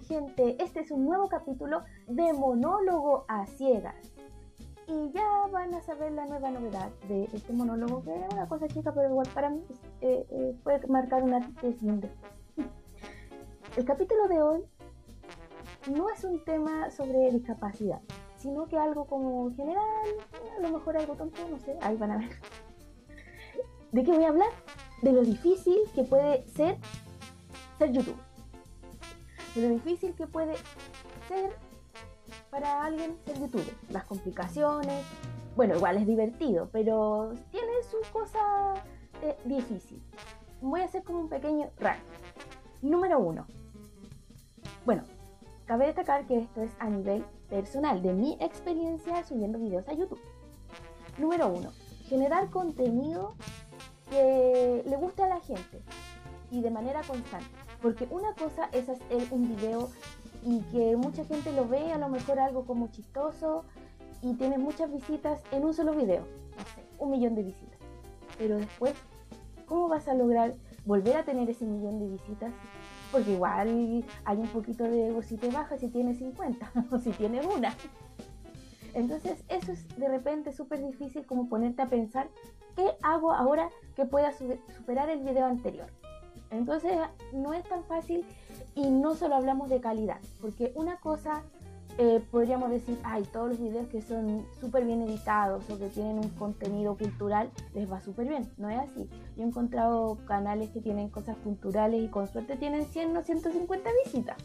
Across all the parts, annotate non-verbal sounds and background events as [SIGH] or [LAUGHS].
gente, este es un nuevo capítulo de Monólogo a Ciegas. Y ya van a saber la nueva novedad de este monólogo, que es una cosa chica, pero igual para mí eh, eh, puede marcar una antes [LAUGHS] El capítulo de hoy no es un tema sobre discapacidad, sino que algo como general, a lo mejor algo tonto, no sé, ahí van a ver. ¿De qué voy a hablar? De lo difícil que puede ser ser YouTube lo difícil que puede ser para alguien ser youtuber. Las complicaciones, bueno, igual es divertido, pero tiene su cosa eh, difícil. Voy a hacer como un pequeño rank. Número uno. Bueno, cabe destacar que esto es a nivel personal, de mi experiencia subiendo videos a YouTube. Número uno. Generar contenido que le guste a la gente y de manera constante. Porque una cosa es hacer un video y que mucha gente lo ve, a lo mejor algo como chistoso y tienes muchas visitas en un solo video. No sé, un millón de visitas. Pero después, ¿cómo vas a lograr volver a tener ese millón de visitas? Porque igual hay un poquito de ego si te bajas si tienes [LAUGHS] 50 o si tienes una. Entonces eso es de repente súper difícil como ponerte a pensar, ¿qué hago ahora que pueda superar el video anterior? Entonces no es tan fácil y no solo hablamos de calidad, porque una cosa eh, podríamos decir, ay, todos los videos que son súper bien editados o que tienen un contenido cultural les va súper bien. No es así. Yo he encontrado canales que tienen cosas culturales y con suerte tienen 100 o 150 visitas.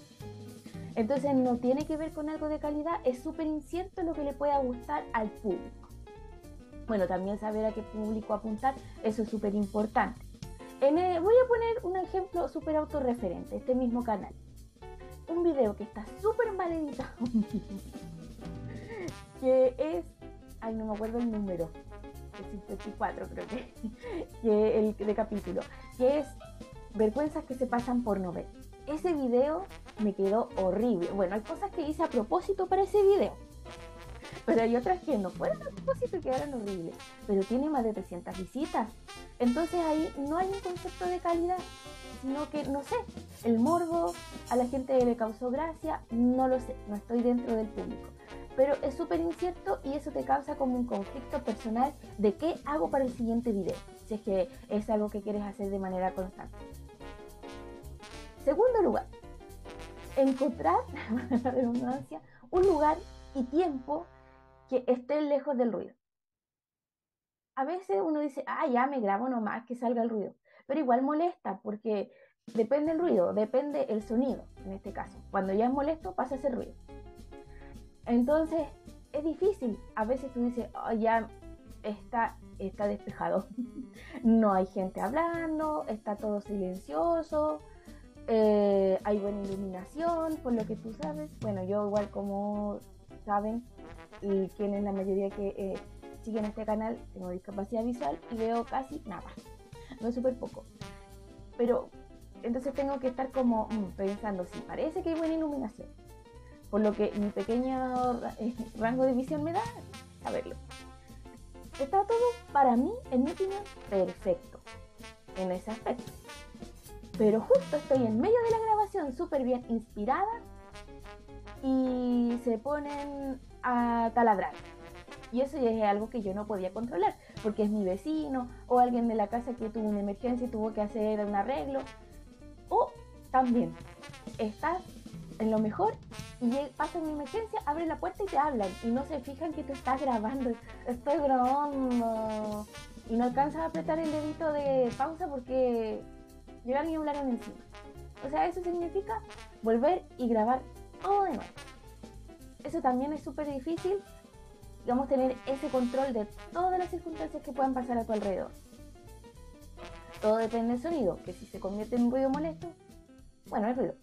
Entonces no tiene que ver con algo de calidad, es súper incierto lo que le pueda gustar al público. Bueno, también saber a qué público apuntar, eso es súper importante voy a poner un ejemplo súper autorreferente, este mismo canal. Un video que está súper mal editado, [LAUGHS] que es, ay no me acuerdo el número, es 54 creo que, [LAUGHS] que el de capítulo, que es vergüenzas que se pasan por no ver. Ese video me quedó horrible. Bueno, hay cosas que hice a propósito para ese video pero hay otras que no fueron a propósito y quedaron horribles, pero tiene más de 300 visitas. Entonces ahí no hay un concepto de calidad, sino que, no sé, el morbo a la gente le causó gracia, no lo sé, no estoy dentro del público. Pero es súper incierto y eso te causa como un conflicto personal de qué hago para el siguiente video, si es que es algo que quieres hacer de manera constante. Segundo lugar, encontrar, [LAUGHS] la redundancia, un lugar y tiempo que esté lejos del ruido. A veces uno dice, ah, ya me grabo nomás que salga el ruido, pero igual molesta porque depende el ruido, depende el sonido en este caso. Cuando ya es molesto pasa a ser ruido. Entonces es difícil. A veces tú dices, oh, ya está, está despejado. [LAUGHS] no hay gente hablando, está todo silencioso, eh, hay buena iluminación, por lo que tú sabes. Bueno, yo igual como saben, y quienes la mayoría que eh, siguen este canal, tengo discapacidad visual y veo casi nada, es súper poco. Pero entonces tengo que estar como mm, pensando, si parece que hay buena iluminación, por lo que mi pequeño eh, rango de visión me da saberlo. Está todo para mí, en mi opinión, perfecto en ese aspecto. Pero justo estoy en medio de la grabación súper bien inspirada y se ponen a taladrar. Y eso ya es algo que yo no podía controlar, porque es mi vecino o alguien de la casa que tuvo una emergencia y tuvo que hacer un arreglo. O también estás en lo mejor y pasa una emergencia, abre la puerta y te hablan y no se fijan que tú estás grabando. Estoy grabando y no alcanzas a apretar el dedito de pausa porque llegan y hablaron encima. O sea, eso significa volver y grabar todo de nuevo. Eso también es súper difícil, digamos, tener ese control de todas las circunstancias que puedan pasar a tu alrededor. Todo depende del sonido, que si se convierte en un ruido molesto, bueno, es ruido.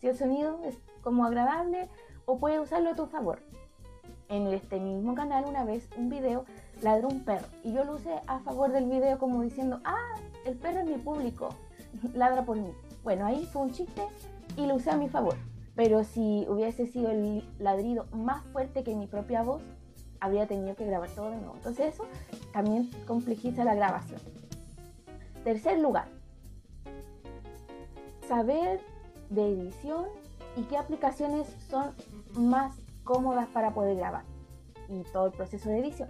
Si el sonido es como agradable o puedes usarlo a tu favor. En este mismo canal una vez un video ladró un perro y yo lo usé a favor del video como diciendo, ah, el perro es mi público, [LAUGHS] ladra por mí. Bueno, ahí fue un chiste y lo usé a mi favor pero si hubiese sido el ladrido más fuerte que mi propia voz, habría tenido que grabar todo de nuevo. Entonces eso también complejiza la grabación. Tercer lugar, saber de edición y qué aplicaciones son más cómodas para poder grabar y todo el proceso de edición.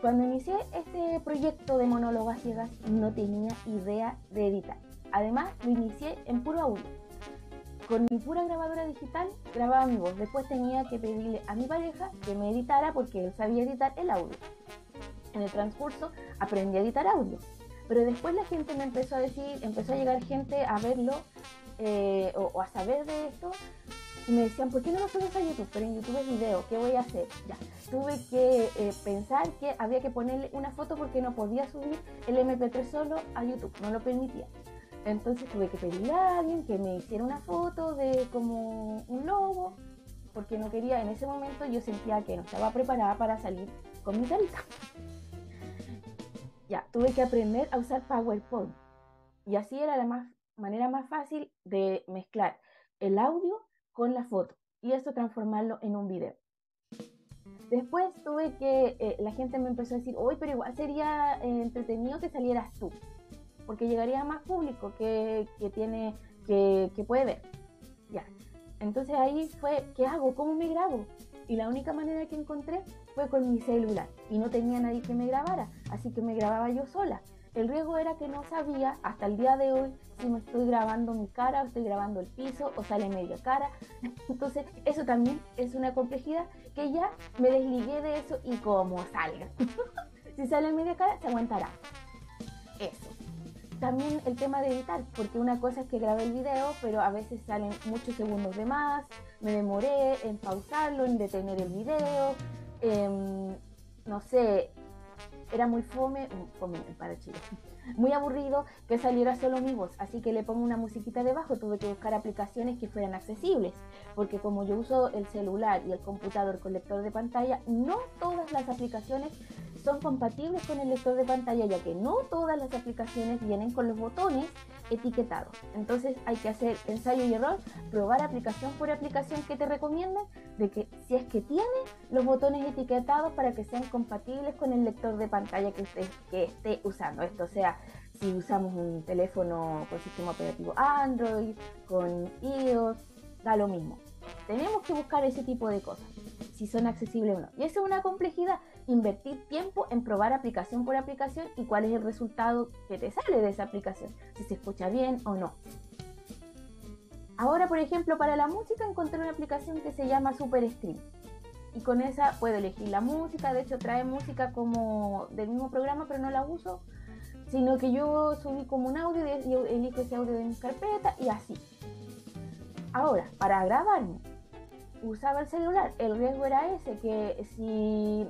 Cuando inicié este proyecto de monólogas ciegas no tenía idea de editar. Además lo inicié en puro audio. Con mi pura grabadora digital grababa mi voz. Después tenía que pedirle a mi pareja que me editara porque él sabía editar el audio. En el transcurso aprendí a editar audio. Pero después la gente me empezó a decir, empezó a llegar gente a verlo eh, o, a saber de esto y me decían, ¿por qué no lo subes a YouTube? Pero en YouTube es video, ¿qué voy a hacer? Ya, tuve que eh, pensar que había que ponerle una foto porque no podía subir el MP3 solo a YouTube, no lo permitía. Entonces tuve que pedirle a alguien que me hiciera una foto de como un logo, porque no quería, en ese momento yo sentía que no estaba preparada para salir con mi carita. ya, tuve que aprender a usar PowerPoint. Y así era la más, manera más fácil de mezclar el audio con la foto y eso transformarlo en un video. Después tuve que, eh, la gente me empezó a decir, hoy pero igual sería eh, entretenido que salieras tú, porque llegaría a más público que, que tiene, que, que, puede ver. Ya. Entonces ahí fue, ¿qué hago? ¿Cómo me grabo? Y la única manera que encontré fue con mi celular y no tenía nadie que me grabara, así que me grababa yo sola. El riesgo era que no sabía hasta el día de hoy si me estoy grabando mi cara o estoy grabando el piso o sale media cara. [LAUGHS] Entonces eso también es una complejidad que ya me desligué de eso y como salga. [LAUGHS] si sale media cara se aguantará. Eso. También el tema de editar, porque una cosa es que grabé el video, pero a veces salen muchos segundos de más, me demoré en pausarlo, en detener el video, em, no sé, era muy fome, fome para Chile, [LAUGHS] muy aburrido que saliera solo mi voz, así que le pongo una musiquita debajo, tuve que buscar aplicaciones que fueran accesibles, porque como yo uso el celular y el computador con lector de pantalla, no todas las aplicaciones son compatibles con el lector de pantalla, ya que no todas las aplicaciones vienen con los botones etiquetados. Entonces hay que hacer ensayo y error, probar aplicación por aplicación que te recomienden, de que si es que tiene los botones etiquetados para que sean compatibles con el lector de pantalla que, usted, que esté usando. Esto sea, si usamos un teléfono con sistema operativo Android, con iOS, da lo mismo. Tenemos que buscar ese tipo de cosas, si son accesibles o no. Y esa es una complejidad invertir tiempo en probar aplicación por aplicación y cuál es el resultado que te sale de esa aplicación, si se escucha bien o no. Ahora, por ejemplo, para la música encontré una aplicación que se llama Super Stream. Y con esa puedo elegir la música, de hecho trae música como del mismo programa, pero no la uso, sino que yo subí como un audio y elijo ese audio de mi carpeta y así. Ahora, para grabarme, usaba el celular. El riesgo era ese, que si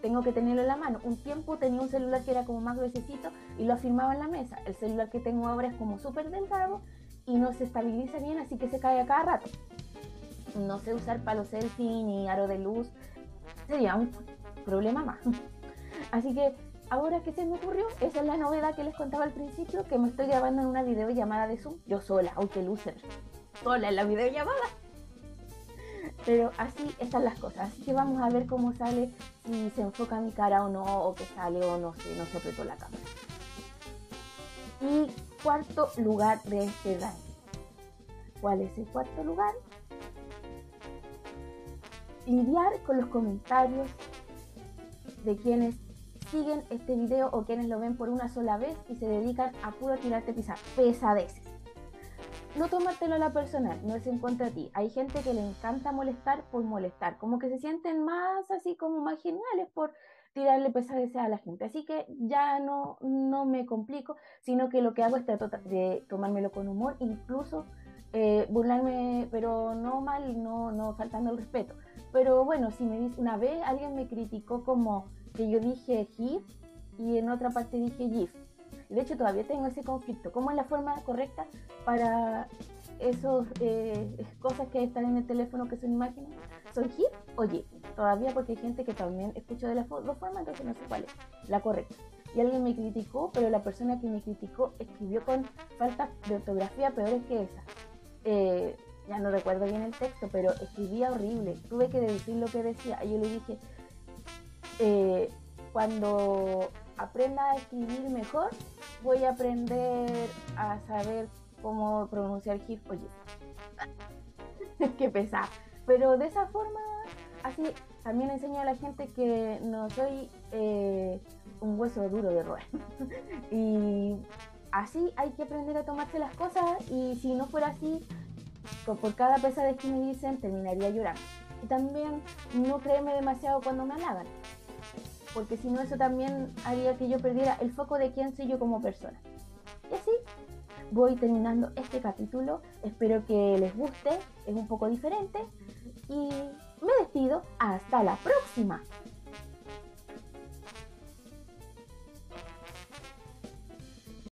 tengo que tenerlo en la mano. Un tiempo tenía un celular que era como más gruesecito y lo afirmaba en la mesa. El celular que tengo ahora es como súper delgado y no se estabiliza bien, así que se cae a cada rato. No sé usar palo selfie ni aro de luz. Sería un problema más. [LAUGHS] Así que ahora que se me ocurrió, esa es la novedad que les contaba al principio, que me estoy grabando en una videollamada de Zoom, yo sola, aunque loser, sola en la videollamada. Pero así están las cosas. Así que vamos a ver cómo sale, si se enfoca mi cara o no, o que sale o no, si no se apretó la cámara. Y cuarto lugar de este ranking. ¿Cuál es el cuarto lugar? Lidiar con los comentarios de quienes siguen este video o quienes lo ven por una sola vez y se dedican a puro tirarte pisar. Pesadeces no tomártelo a la personal, no es en contra de ti. Hay gente que le encanta molestar por molestar, como que se sienten más así como más geniales por tirarle pesadez a la gente. Así que ya no, no me complico, sino que lo que hago es tratar de tomármelo con humor, incluso eh, burlarme, pero no mal, no, no faltando el respeto. Pero bueno, si me dice, una vez alguien me criticó como que yo dije GIF y en otra parte dije GIF de hecho, todavía tengo ese conflicto. ¿Cómo es la forma correcta para esas eh, cosas que están en el teléfono que son imágenes? ¿Son GIF o GIF? Todavía porque hay gente que también escucha de las dos formas, entonces no sé cuál es la correcta. Y alguien me criticó, pero la persona que me criticó escribió con faltas de ortografía peores que esa. Eh, ya no recuerdo bien el texto, pero escribía horrible. Tuve que decir lo que decía. Y yo le dije, eh, cuando aprenda a escribir mejor, voy a aprender a saber cómo pronunciar GIF o GIF. Qué pesado. Pero de esa forma, así también enseño a la gente que no soy eh, un hueso duro de roer. [LAUGHS] y así hay que aprender a tomarse las cosas y si no fuera así, por cada pesadez que me dicen, terminaría llorando. Y también no creerme demasiado cuando me halagan, porque si no eso también haría que yo perdiera el foco de quién soy yo como persona. Y así voy terminando este capítulo, espero que les guste, es un poco diferente y me despido, hasta la próxima.